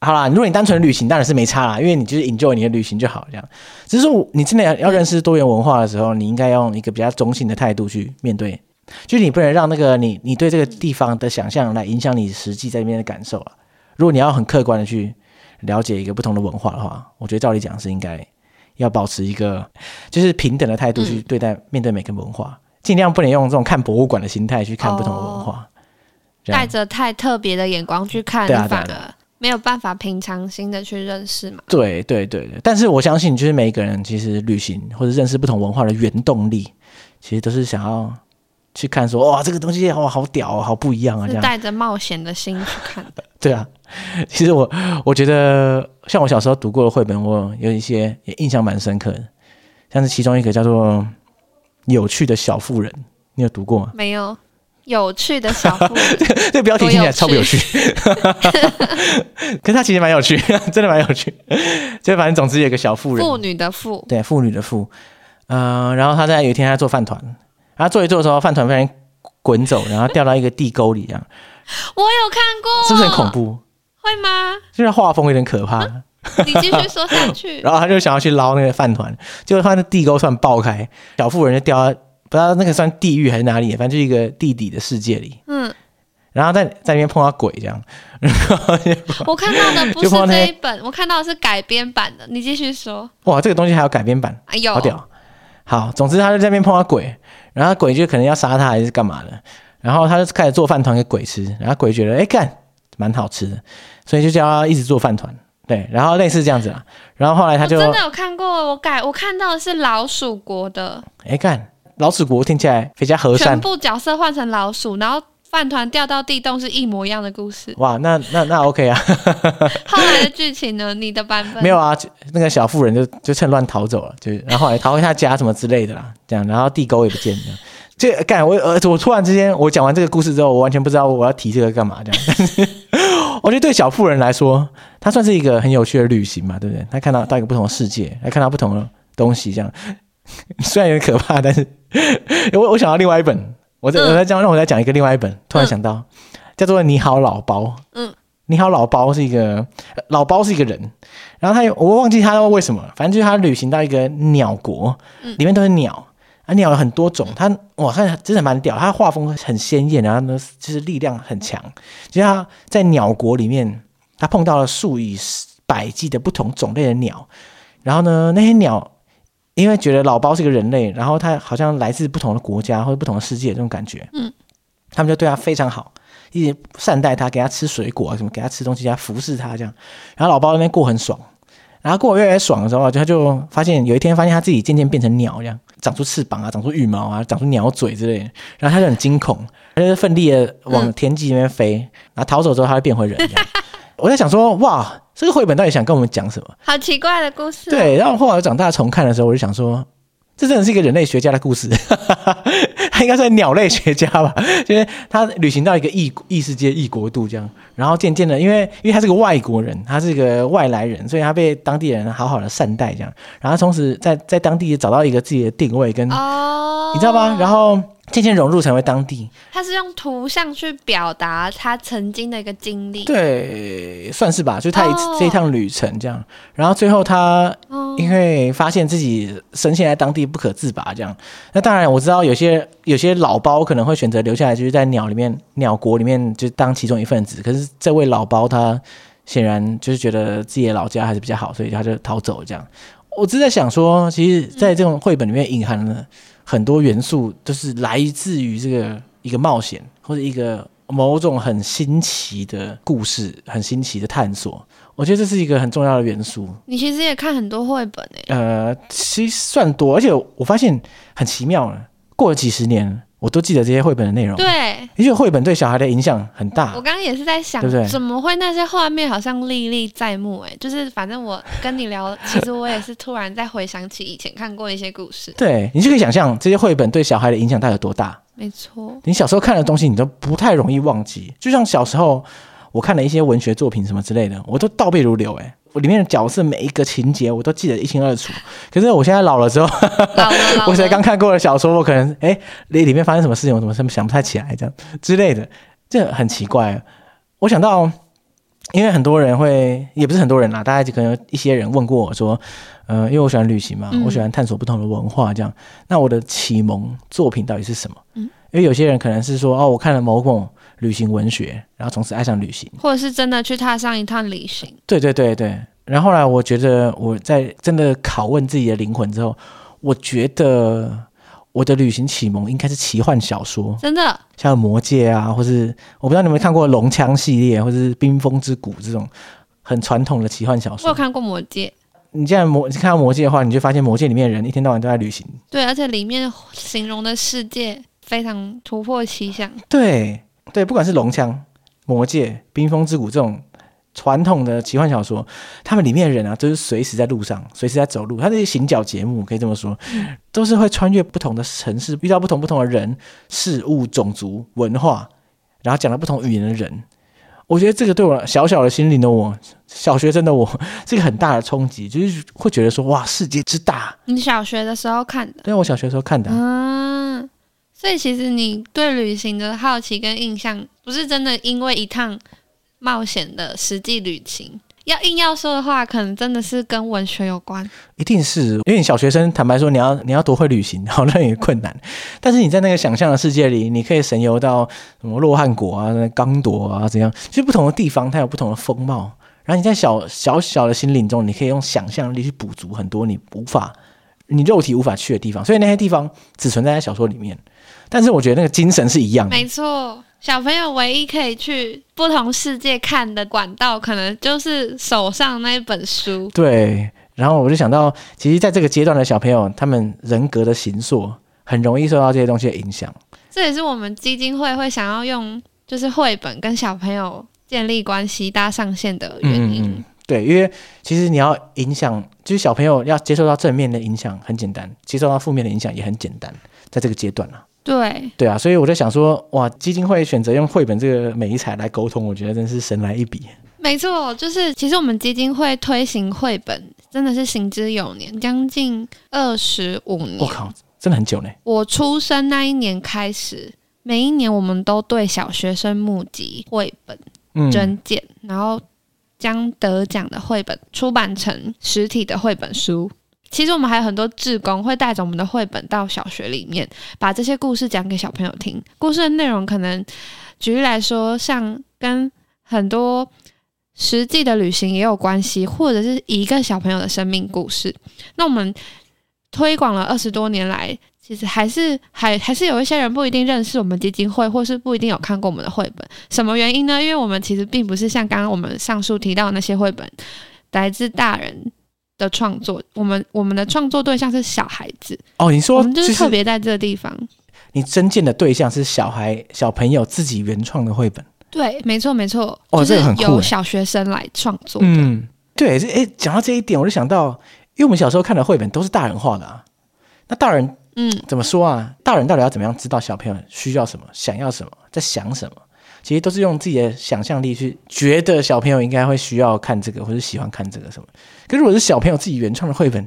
好啦，如果你单纯旅行，当然是没差啦，因为你就是 enjoy 你的旅行就好，这样。只是说，你真的要要认识多元文化的时候，你应该用一个比较中性的态度去面对，就是你不能让那个你你对这个地方的想象来影响你实际在那边的感受啊。如果你要很客观的去了解一个不同的文化的话，我觉得照理讲是应该要保持一个就是平等的态度去对待面对每个文化，尽量不能用这种看博物馆的心态去看不同的文化，带着太特别的眼光去看，反而。没有办法平常心的去认识嘛？对对对对，但是我相信，就是每一个人其实旅行或者认识不同文化的原动力，其实都是想要去看说，哇，这个东西哇好屌，好不一样啊！这样带着冒险的心去看的。对啊，其实我我觉得，像我小时候读过的绘本，我有一些也印象蛮深刻的，像是其中一个叫做《有趣的小妇人》，你有读过吗？没有。有趣的小妇人，这个标题听起来超不有趣，可是它其实蛮有趣，真的蛮有趣。就反正总之有个小妇人，妇女的妇，对，妇女的妇。嗯、呃，然后他在有一天他做饭团，然后做一做的时候，饭团被人滚走，然后掉到一个地沟里，这样。我有看过，是不是很恐怖？会吗？就是画风有点可怕。你继续说下去。然后他就想要去捞那个饭团，结果他的地沟突然爆开，小妇人就掉到不知道那个算地狱还是哪里，反正就是一个地底的世界里。嗯。然后在在那边碰到鬼这样。我看到的不是这一本，我看到的是改编版的。你继续说。哇，这个东西还有改编版，哎呦，好屌。好，总之他就在那边碰到鬼，然后鬼就可能要杀他还是干嘛的，然后他就开始做饭团给鬼吃，然后鬼觉得哎干蛮好吃的，所以就叫他一直做饭团。对，然后类似这样子啦，然后后来他就真的有看过，我改我看到的是老鼠国的。哎，看老鼠国听起来比较和善，全部角色换成老鼠，然后饭团掉到地洞是一模一样的故事。哇，那那那 OK 啊。后来的剧情呢？你的版本没有啊？那个小妇人就就趁乱逃走了，就然后后来逃回他家什么之类的啦，这样，然后地沟也不见了。这干我呃，我突然之间我讲完这个故事之后，我完全不知道我要提这个干嘛这样。但 是我觉得对小妇人来说，她算是一个很有趣的旅行嘛，对不对？她看到到一个不同的世界，来看到不同的东西，这样 虽然有点可怕，但是我我想到另外一本，我在我在讲让我再讲一个另外一本，突然想到、嗯、叫做《你好老包》。嗯，《你好老包》是一个老包是一个人，然后他有我忘记他为什么，反正就是他旅行到一个鸟国，里面都是鸟。啊，鸟有很多种，它哇，它真的蛮屌，它画风很鲜艳，然后呢，就是力量很强。就像在鸟国里面，他碰到了数以百计的不同种类的鸟，然后呢，那些鸟因为觉得老包是个人类，然后他好像来自不同的国家或者不同的世界这种感觉，嗯，他们就对他非常好，一直善待他，给他吃水果啊什么，给他吃东西，给他服侍他这样，然后老包那边过很爽。然后过得越来越爽的时候，就他就发现有一天发现他自己渐渐变成鸟这样，长出翅膀啊，长出羽毛啊，长出鸟嘴之类的。然后他就很惊恐，他就奋力的往天际那边飞。嗯、然后逃走之后，他就变回人。我在想说，哇，这个绘本到底想跟我们讲什么？好奇怪的故事、哦。对，然后后来我长大重看的时候，我就想说。这真的是一个人类学家的故事，他应该算鸟类学家吧？就是他旅行到一个异异世界、异国度这样，然后渐渐的，因为因为他是个外国人，他是个外来人，所以他被当地人好好的善待这样，然后同时在在当地找到一个自己的定位跟，哦，你知道吗？然后。渐渐融入成为当地，他是用图像去表达他曾经的一个经历，对，算是吧，就他一次、oh. 这一趟旅程这样，然后最后他因为发现自己深陷在当地不可自拔这样，那当然我知道有些有些老包可能会选择留下来，就是在鸟里面鸟国里面就当其中一份子，可是这位老包他显然就是觉得自己的老家还是比较好，所以他就逃走这样。我只是在想说，其实在这种绘本里面隐含了。很多元素都是来自于这个一个冒险，或者一个某种很新奇的故事，很新奇的探索。我觉得这是一个很重要的元素。你其实也看很多绘本诶、欸？呃，其实算多，而且我发现很奇妙了，过了几十年。我都记得这些绘本的内容，对，因为绘本对小孩的影响很大。我刚刚也是在想，对不对？怎么会那些画面好像历历在目？哎，就是反正我跟你聊，其实我也是突然在回想起以前看过一些故事。对，你就可以想象这些绘本对小孩的影响到底有多大。没错，你小时候看的东西，你都不太容易忘记。就像小时候我看了一些文学作品什么之类的，我都倒背如流。哎。我里面的角色每一个情节我都记得一清二楚，可是我现在老了之后，老了老了 我才刚看过的小说，我可能哎，里里面发生什么事情，我怎么想不太起来，这样之类的，这很奇怪。我想到，因为很多人会，也不是很多人啦，大家就可能有一些人问过我说，嗯、呃，因为我喜欢旅行嘛，我喜欢探索不同的文化，这样，嗯、那我的启蒙作品到底是什么？嗯，因为有些人可能是说，哦，我看了某某。旅行文学，然后从此爱上旅行，或者是真的去踏上一趟旅行。对对对对。然后后来，我觉得我在真的拷问自己的灵魂之后，我觉得我的旅行启蒙应该是奇幻小说，真的，像《魔戒》啊，或是我不知道你们有没有看过《龙枪》系列，或是《冰封之谷》这种很传统的奇幻小说。我有看过《魔戒》。你既然魔你看到《魔戒》的话，你就发现《魔戒》里面的人一天到晚都在旅行。对，而且里面形容的世界非常突破奇想。对。对，不管是龙枪、魔戒、冰封之谷这种传统的奇幻小说，他们里面的人啊，都是随时在路上，随时在走路。他这些行脚节目可以这么说，都是会穿越不同的城市，遇到不同不同的人、事物、种族、文化，然后讲了不同语言的人。我觉得这个对我小小的心灵的我，小学生的我，这个很大的冲击，就是会觉得说，哇，世界之大。你小学的时候看的？对，我小学的时候看的。嗯，所以其实你对旅行的好奇跟印象，不是真的因为一趟冒险的实际旅行。要硬要说的话，可能真的是跟文学有关。一定是因为你小学生，坦白说，你要你要多会旅行，好像也困难。但是你在那个想象的世界里，你可以神游到什么洛汉国啊、刚铎啊，怎样？其实不同的地方，它有不同的风貌。然后你在小小小的心灵中，你可以用想象力去补足很多你无法、你肉体无法去的地方。所以那些地方只存在在小说里面。但是我觉得那个精神是一样的。没错。小朋友唯一可以去不同世界看的管道，可能就是手上那一本书。对，然后我就想到，其实在这个阶段的小朋友，他们人格的形塑很容易受到这些东西的影响。这也是我们基金会会想要用，就是绘本跟小朋友建立关系、搭上线的原因。嗯，对，因为其实你要影响，就是小朋友要接受到正面的影响很简单，接受到负面的影响也很简单，在这个阶段啊。对对啊，所以我在想说，哇，基金会选择用绘本这个美材来沟通，我觉得真是神来一笔。没错，就是其实我们基金会推行绘本真的是行之有年，将近二十五年。我靠，真的很久呢。我出生那一年开始，每一年我们都对小学生募集绘本征件，嗯、然后将得奖的绘本出版成实体的绘本书。其实我们还有很多志工会带着我们的绘本到小学里面，把这些故事讲给小朋友听。故事的内容可能，举例来说，像跟很多实际的旅行也有关系，或者是一个小朋友的生命故事。那我们推广了二十多年来，其实还是还还是有一些人不一定认识我们基金会，或是不一定有看过我们的绘本。什么原因呢？因为我们其实并不是像刚刚我们上述提到的那些绘本，来自大人。的创作，我们我们的创作对象是小孩子哦。你说，我们就是特别在这个地方。你征件的对象是小孩、小朋友自己原创的绘本。对，没错，没错。哦，这个很酷。由小学生来创作。嗯，对，哎，讲到这一点，我就想到，因为我们小时候看的绘本都是大人画的啊。那大人，嗯，怎么说啊？大人到底要怎么样知道小朋友需要什么、想要什么、在想什么？其实都是用自己的想象力去觉得小朋友应该会需要看这个，或者喜欢看这个什么。可是如果是小朋友自己原创的绘本，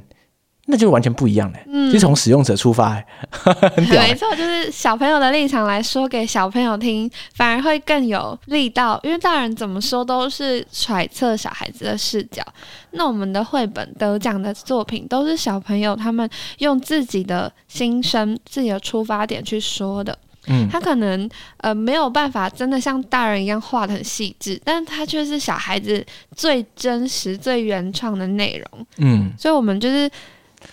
那就完全不一样了。嗯，就从使用者出发，很屌。没错，就是小朋友的立场来说给小朋友听，反而会更有力道。因为大人怎么说都是揣测小孩子的视角，那我们的绘本得奖的作品都是小朋友他们用自己的心声、自己的出发点去说的。嗯，他可能呃没有办法真的像大人一样画的很细致，但是他却是小孩子最真实、最原创的内容。嗯，所以我们就是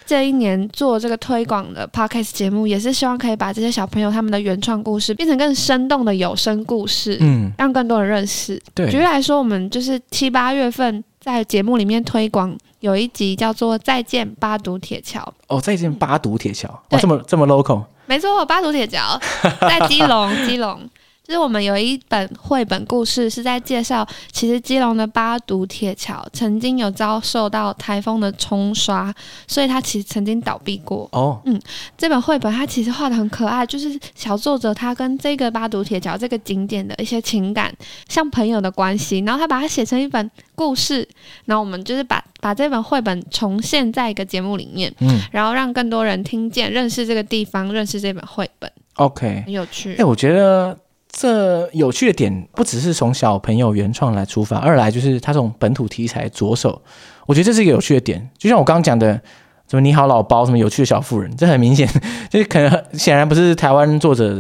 这一年做这个推广的 podcast 节目，也是希望可以把这些小朋友他们的原创故事变成更生动的有声故事，嗯，让更多人认识。对，举例来说，我们就是七八月份在节目里面推广，有一集叫做《再见八堵铁桥》。哦，再见八堵铁桥，哦，这么这么 local。没错，八堵铁桥在基隆，基隆。就是我们有一本绘本故事，是在介绍，其实基隆的八堵铁桥曾经有遭受到台风的冲刷，所以它其实曾经倒闭过。哦，嗯，这本绘本它其实画的很可爱，就是小作者他跟这个八堵铁桥这个景点的一些情感，像朋友的关系，然后他把它写成一本故事，然后我们就是把把这本绘本重现在一个节目里面，嗯，然后让更多人听见、认识这个地方、认识这本绘本。OK，很有趣。哎、欸，我觉得。这有趣的点不只是从小朋友原创来出发，二来就是他从本土题材着手，我觉得这是一个有趣的点。就像我刚刚讲的，什么你好老包，什么有趣的小妇人，这很明显，就是可能显然不是台湾作者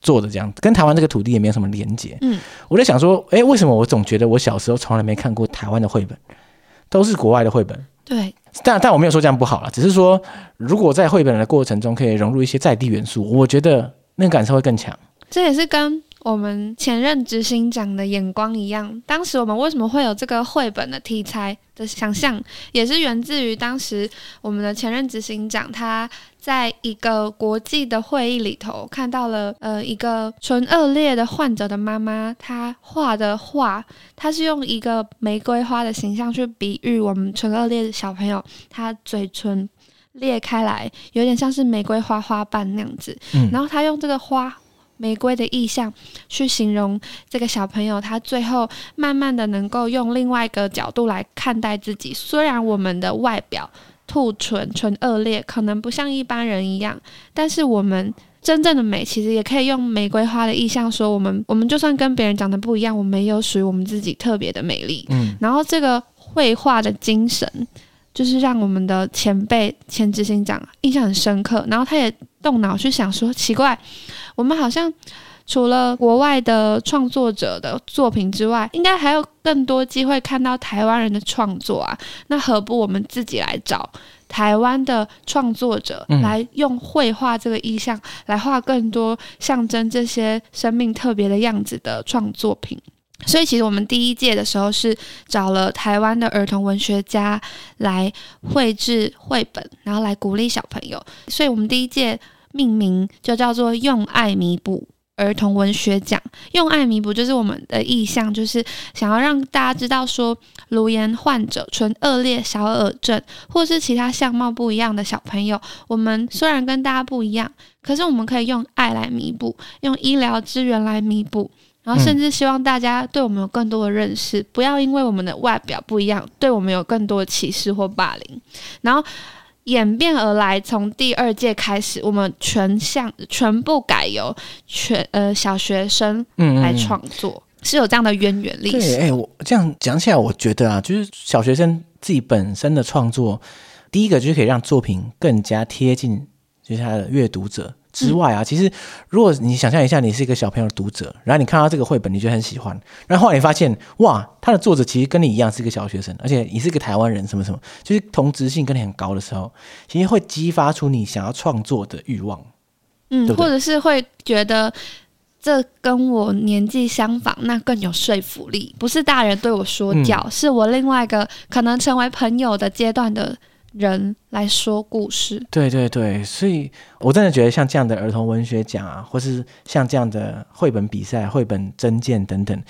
做的这样，跟台湾这个土地也没有什么连结。嗯，我在想说，哎，为什么我总觉得我小时候从来没看过台湾的绘本，都是国外的绘本？对，但但我没有说这样不好了，只是说如果在绘本的过程中可以融入一些在地元素，我觉得那个感受会更强。这也是跟我们前任执行长的眼光一样，当时我们为什么会有这个绘本的题材的想象，也是源自于当时我们的前任执行长他在一个国际的会议里头看到了，呃，一个唇腭裂的患者的妈妈，她画的画，她是用一个玫瑰花的形象去比喻我们唇腭裂的小朋友，他嘴唇裂开来，有点像是玫瑰花花瓣那样子。嗯，然后他用这个花玫瑰的意象去形容这个小朋友，他最后慢慢的能够用另外一个角度来看待自己。虽然我们的外表。兔唇唇恶劣，可能不像一般人一样，但是我们真正的美，其实也可以用玫瑰花的意象说，我们我们就算跟别人长得不一样，我们也有属于我们自己特别的美丽。嗯，然后这个绘画的精神，就是让我们的前辈前执行长印象很深刻，然后他也动脑去想说，奇怪，我们好像。除了国外的创作者的作品之外，应该还有更多机会看到台湾人的创作啊。那何不我们自己来找台湾的创作者，来用绘画这个意象来画更多象征这些生命特别的样子的创作品？所以，其实我们第一届的时候是找了台湾的儿童文学家来绘制绘本，然后来鼓励小朋友。所以我们第一届命名就叫做“用爱弥补”。儿童文学奖用爱弥补，就是我们的意向，就是想要让大家知道说，颅颜患者、唇顎裂、小耳症，或是其他相貌不一样的小朋友，我们虽然跟大家不一样，可是我们可以用爱来弥补，用医疗资源来弥补，然后甚至希望大家对我们有更多的认识，不要因为我们的外表不一样，对我们有更多的歧视或霸凌，然后。演变而来，从第二届开始，我们全项全部改由全呃小学生来创作，嗯嗯，是有这样的渊源历史。对，哎、欸，我这样讲起来，我觉得啊，就是小学生自己本身的创作，第一个就是可以让作品更加贴近，就是他的阅读者。之外啊，其实如果你想象一下，你是一个小朋友的读者，然后你看到这个绘本，你就很喜欢，然后后来你发现，哇，他的作者其实跟你一样是一个小学生，而且你是一个台湾人，什么什么，就是同质性跟你很高的时候，其实会激发出你想要创作的欲望，嗯，对对，或者是会觉得这跟我年纪相仿，那更有说服力，不是大人对我说教，嗯、是我另外一个可能成为朋友的阶段的。人来说故事，对对对，所以我真的觉得像这样的儿童文学奖啊，或是像这样的绘本比赛、绘本征件等等，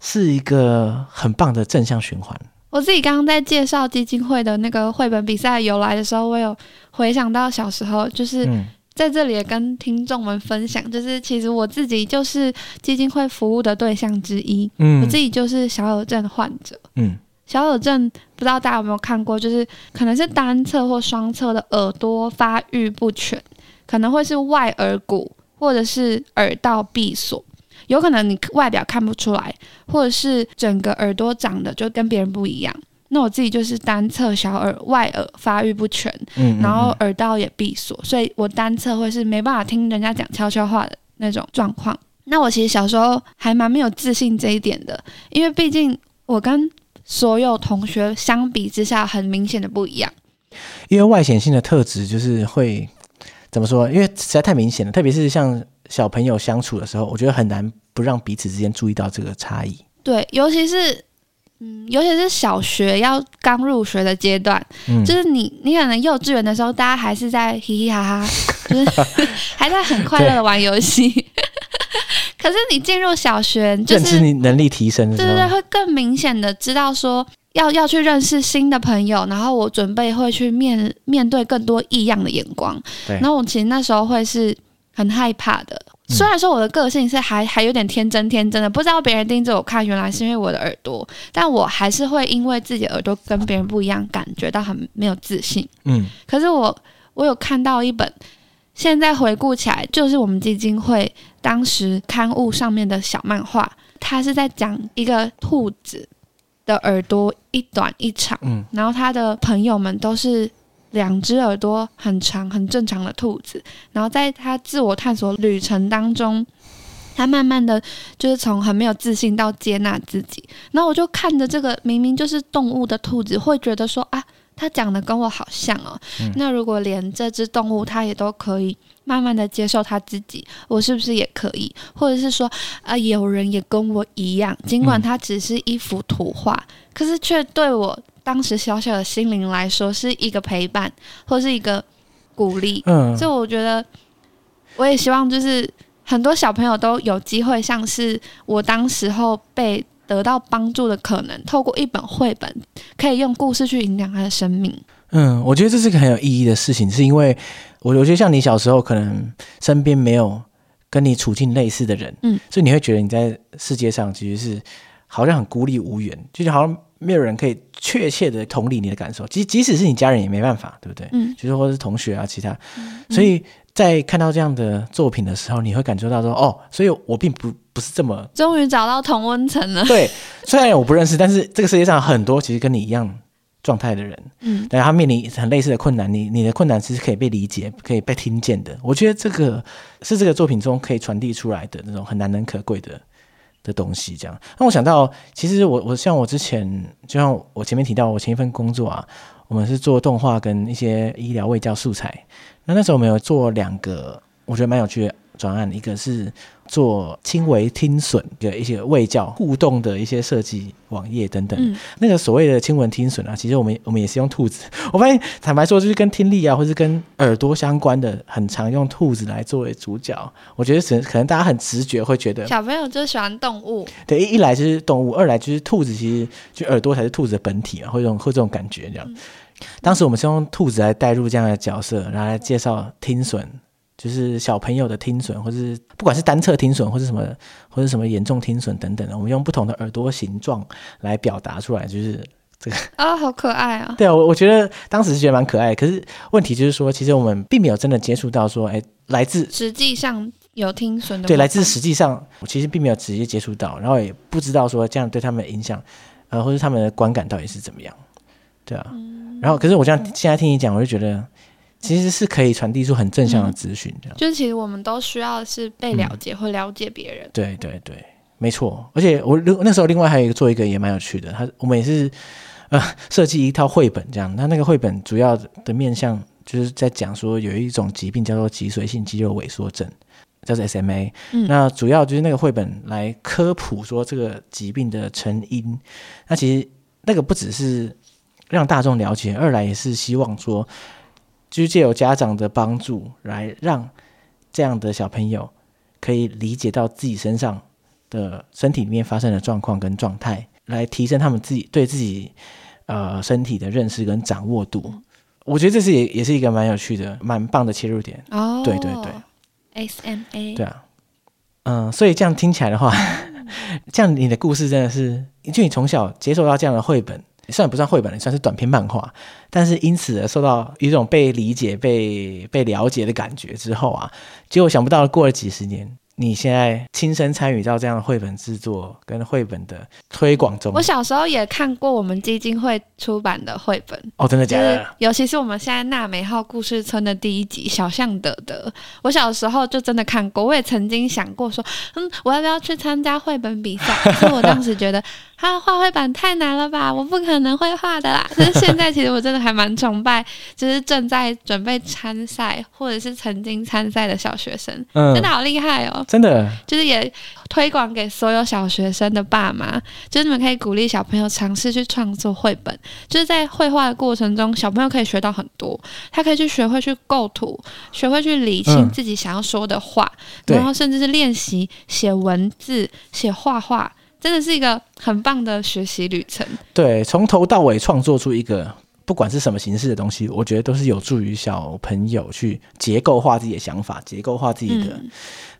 是一个很棒的正向循环。我自己刚刚在介绍基金会的那个绘本比赛由来的时候，我有回想到小时候，就是在这里也跟听众们分享，就是其实我自己就是基金会服务的对象之一，嗯，我自己就是小耳症患者，嗯。小耳症不知道大家有没有看过，就是可能是单侧或双侧的耳朵发育不全，可能会是外耳骨或者是耳道闭锁，有可能你外表看不出来，或者是整个耳朵长得就跟别人不一样。那我自己就是单侧小耳外耳发育不全，嗯，然后耳道也闭锁，所以我单侧会是没办法听人家讲悄悄话的那种状况。那我其实小时候还蛮没有自信这一点的，因为毕竟我跟所有同学相比之下，很明显的不一样。因为外显性的特质就是会怎么说？因为实在太明显了，特别是像小朋友相处的时候，我觉得很难不让彼此之间注意到这个差异。对，尤其是嗯，尤其是小学要刚入学的阶段，嗯，就是你你可能幼稚园的时候，大家还是在嘻嘻哈哈，就是 还在很快乐的玩游戏。可是你进入小学，就是你能力提升对对对，会更明显的知道说要要去认识新的朋友，然后我准备会去面面对更多异样的眼光。对，然后我其实那时候会是很害怕的。虽然说我的个性是还还有点天真天真的，不知道别人盯着我看，原来是因为我的耳朵，但我还是会因为自己耳朵跟别人不一样，感觉到很没有自信。嗯，可是我我有看到一本。现在回顾起来，就是我们基金会当时刊物上面的小漫画，它是在讲一个兔子的耳朵一短一长，嗯，然后他的朋友们都是两只耳朵很长、很正常的兔子，然后在他自我探索旅程当中，他慢慢的就是从很没有自信到接纳自己，然后我就看着这个明明就是动物的兔子，会觉得说啊。他讲的跟我好像哦，嗯、那如果连这只动物它也都可以慢慢的接受他自己，我是不是也可以？或者是说啊、呃，有人也跟我一样，尽管它只是一幅图画，嗯、可是却对我当时小小的心灵来说是一个陪伴，或是一个鼓励。嗯，所以我觉得，我也希望就是很多小朋友都有机会，像是我当时候被得到帮助的可能，透过一本绘本，可以用故事去影响他的生命。嗯，我觉得这是个很有意义的事情，是因为我我觉得像你小时候可能身边没有跟你处境类似的人，嗯，所以你会觉得你在世界上其实是好像很孤立无援，就是好像没有人可以确切的同理你的感受，即即使是你家人也没办法，对不对？嗯，就是或者是同学啊，其他，嗯，所以在看到这样的作品的时候，你会感受到说，哦，所以我并不不是这么，终于找到同温层了。对，虽然我不认识，但是这个世界上很多其实跟你一样。状态的人，嗯，但他面临很类似的困难，你你的困难其实可以被理解，可以被听见的。我觉得这个是这个作品中可以传递出来的那种很难能可贵的的东西。这样，那我想到，其实我我像我之前，就像我前面提到，我前一份工作啊，我们是做动画跟一些医疗卫教素材。那那时候我们有做两个，我觉得蛮有趣的。专案，一个是做轻微听损的一些卫教互动的一些设计网页等等。嗯、那个所谓的轻微听损啊，其实我们我们也是用兔子。我发现坦白说，就是跟听力啊，或是跟耳朵相关的，很常用兔子来作为主角。我觉得可能可能大家很直觉会觉得，小朋友就喜欢动物。对，一一来就是动物，二来就是兔子，其实就耳朵才是兔子的本体啊，会这种会这种感觉这样。嗯、当时我们是用兔子来带入这样的角色，然后来介绍听损。就是小朋友的听损，或是不管是单侧听损，或是什么，或是什么严重听损等等的，我们用不同的耳朵形状来表达出来，就是这个啊、哦，好可爱啊！对啊，我我觉得当时是觉得蛮可爱，可是问题就是说，其实我们并没有真的接触到说，哎，来自实际上有听损的，对，来自实际上，我其实并没有直接接触到，然后也不知道说这样对他们的影响，呃，或者他们的观感到底是怎么样，对啊，嗯、然后可是我这样现在听你讲，我就觉得。其实是可以传递出很正向的资讯，这样、嗯。就是其实我们都需要是被了解或了解别人。嗯、对对对，没错。而且我那时候另外还有一个做一个也蛮有趣的，他我们也是呃设计一套绘本这样。那那个绘本主要的面向就是在讲说有一种疾病叫做脊髓性肌肉萎缩症，叫做 SMA。嗯。那主要就是那个绘本来科普说这个疾病的成因。那其实那个不只是让大众了解，二来也是希望说。就是借由家长的帮助，来让这样的小朋友可以理解到自己身上的身体里面发生的状况跟状态，来提升他们自己对自己呃身体的认识跟掌握度。我觉得这是也也是一个蛮有趣的、蛮棒的切入点。哦，对对对，SMA，对啊，嗯，所以这样听起来的话，这样你的故事真的是，就你从小接受到这样的绘本。虽然不算绘本，算是短篇漫画，但是因此而受到一种被理解、被被了解的感觉之后啊，结果想不到过了几十年。你现在亲身参与到这样的绘本制作跟绘本的推广中，我小时候也看过我们基金会出版的绘本哦，真的假的？尤其是我们现在纳美号故事村的第一集《小象德德》，我小时候就真的看过。我也曾经想过说，嗯，我要不要去参加绘本比赛？可是我当时觉得，他画绘本太难了吧，我不可能会画的啦。可是现在其实我真的还蛮崇拜，就是正在准备参赛或者是曾经参赛的小学生，嗯，真的好厉害哦。真的，就是也推广给所有小学生的爸妈，就是你们可以鼓励小朋友尝试去创作绘本。就是在绘画的过程中，小朋友可以学到很多，他可以去学会去构图，学会去理清自己想要说的话，嗯、然后甚至是练习写文字、写画画，真的是一个很棒的学习旅程。对，从头到尾创作出一个。不管是什么形式的东西，我觉得都是有助于小朋友去结构化自己的想法，结构化自己的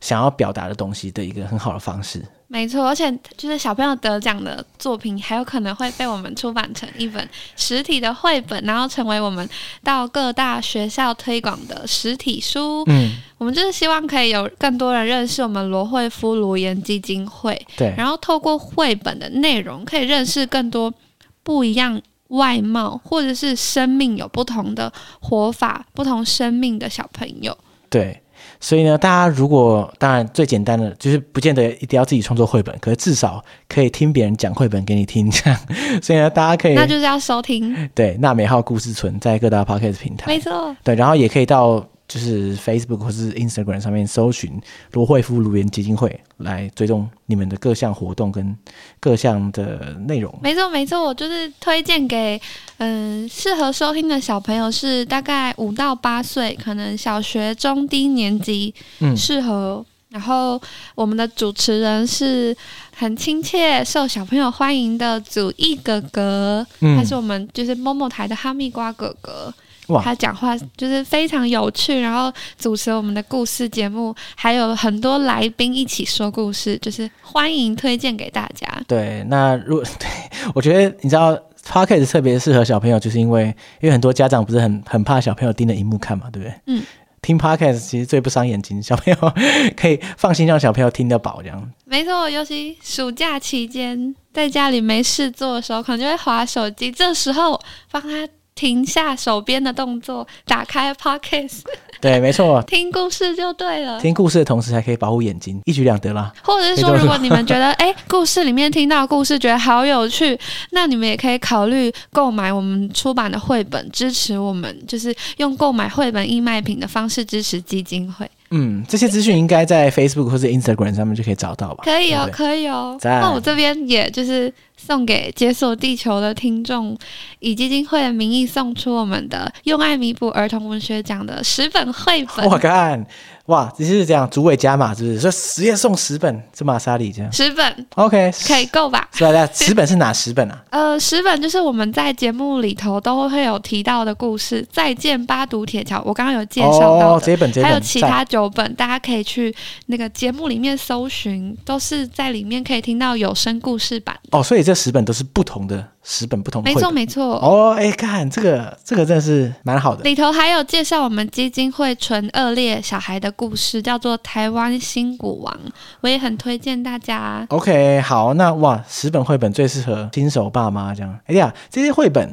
想要表达的东西的一个很好的方式。嗯、没错，而且就是小朋友得奖的作品，还有可能会被我们出版成一本实体的绘本，然后成为我们到各大学校推广的实体书。嗯，我们就是希望可以有更多人认识我们罗惠夫卢颜基金会。对，然后透过绘本的内容，可以认识更多不一样。外貌或者是生命有不同的活法，不同生命的小朋友。对，所以呢，大家如果当然最简单的就是不见得一定要自己创作绘本，可是至少可以听别人讲绘本给你听，这样。所以呢，大家可以那就是要收听。对，纳美号故事村在各大 Podcast 平台，没错。对，然后也可以到就是 Facebook 或是 Instagram 上面搜寻罗惠夫颅颜基金会来追踪你们的各项活动跟各项的内容。没错，没错，我就是推荐给嗯适合收听的小朋友是大概五到八岁，可能小学中低年级适合。嗯、然后我们的主持人是很亲切、受小朋友欢迎的祖义哥哥，嗯、他是我们就是 MOMO 台的哈密瓜哥哥。哇他讲话就是非常有趣，然后主持我们的故事节目，还有很多来宾一起说故事，就是欢迎推荐给大家。对，那如果 对我觉得你知道 Podcast 特别适合小朋友，就是因为因为很多家长不是很很怕小朋友盯着荧幕看嘛，对不对？嗯。听 Podcast 其实最不伤眼睛，小朋友可以放心让小朋友听得饱，这样。没错，尤其暑假期间在家里没事做的时候，可能就会划手机，这时候帮他。停下手边的动作，打开 Podcast，对，没错，听故事就对了。听故事的同时还可以保护眼睛，一举两得啦。或者是说，如果你们觉得 哎，故事里面听到的故事觉得好有趣，那你们也可以考虑购买我们出版的绘本，支持我们，就是用购买绘本义卖品的方式支持基金会。嗯，这些资讯应该在 Facebook 或者 Instagram 上面就可以找到吧？可以哦，对对可以哦。那我这边也就是。送给解锁地球的听众，以基金会的名义送出我们的“用爱弥补儿童文学奖”的十本绘本。我看。哇，只是这样，主委加码是不是？说十页送十本，这玛莎里这样。十本，OK，可以够吧？是吧？十本是哪十本啊？呃，十本就是我们在节目里头都会有提到的故事，《再见八堵铁桥》，我刚刚有介绍到的。哦，这本这本。还有其他九本，大家可以去那个节目里面搜寻，都是在里面可以听到有声故事版。哦，所以这十本都是不同的。十本不同的，没错没错哦，哎，看这个这个真的是蛮好的。里头还有介绍我们基金会纯恶劣小孩的故事，叫做《台湾新古王》，我也很推荐大家。OK，好，那哇，十本绘本最适合新手爸妈这样。哎呀，这些绘本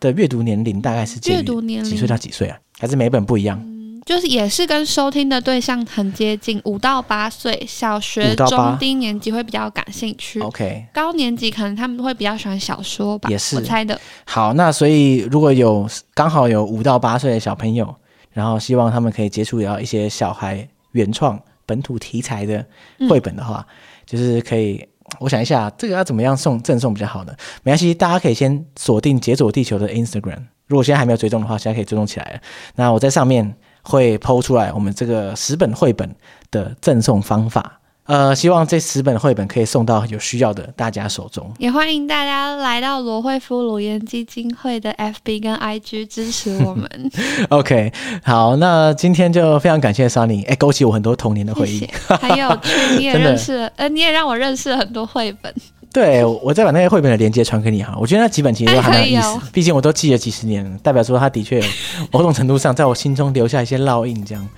的阅读年龄大概是阅读年龄几岁到几岁啊？还是每本不一样？嗯就是也是跟收听的对象很接近，五到八岁，小学中低年级会比较感兴趣。OK，高年级可能他们会比较喜欢小说吧，也是我猜的。好，那所以如果有刚好有五到八岁的小朋友，然后希望他们可以接触到一些小孩原创本土题材的绘本的话，嗯、就是可以。我想一下，这个要怎么样送赠送比较好呢？没关系，大家可以先锁定解锁地球的 Instagram，如果现在还没有追踪的话，现在可以追踪起来了。那我在上面。会 PO 出来我们这个十本绘本的赠送方法，呃，希望这十本绘本可以送到有需要的大家手中。也欢迎大家来到罗惠夫颅颜基金会的 FB 跟 IG 支持我们。OK，好，那今天就非常感谢 Sunny，哎，勾起我很多童年的回忆。谢谢还有，你也 认识，了呃，你也让我认识了很多绘本。对，我再把那些绘本的链接传给你哈。我觉得那几本其实都还蛮有意思，哦、毕竟我都记了几十年了，代表说他的确有某种程度上在我心中留下一些烙印。这样，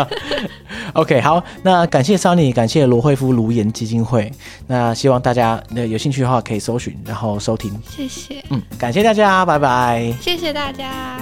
OK，好，那感谢 Sunny，感谢罗惠夫卢颜基金会。那希望大家那有兴趣的话可以搜寻，然后收听。谢谢，嗯，感谢大家，拜拜。谢谢大家。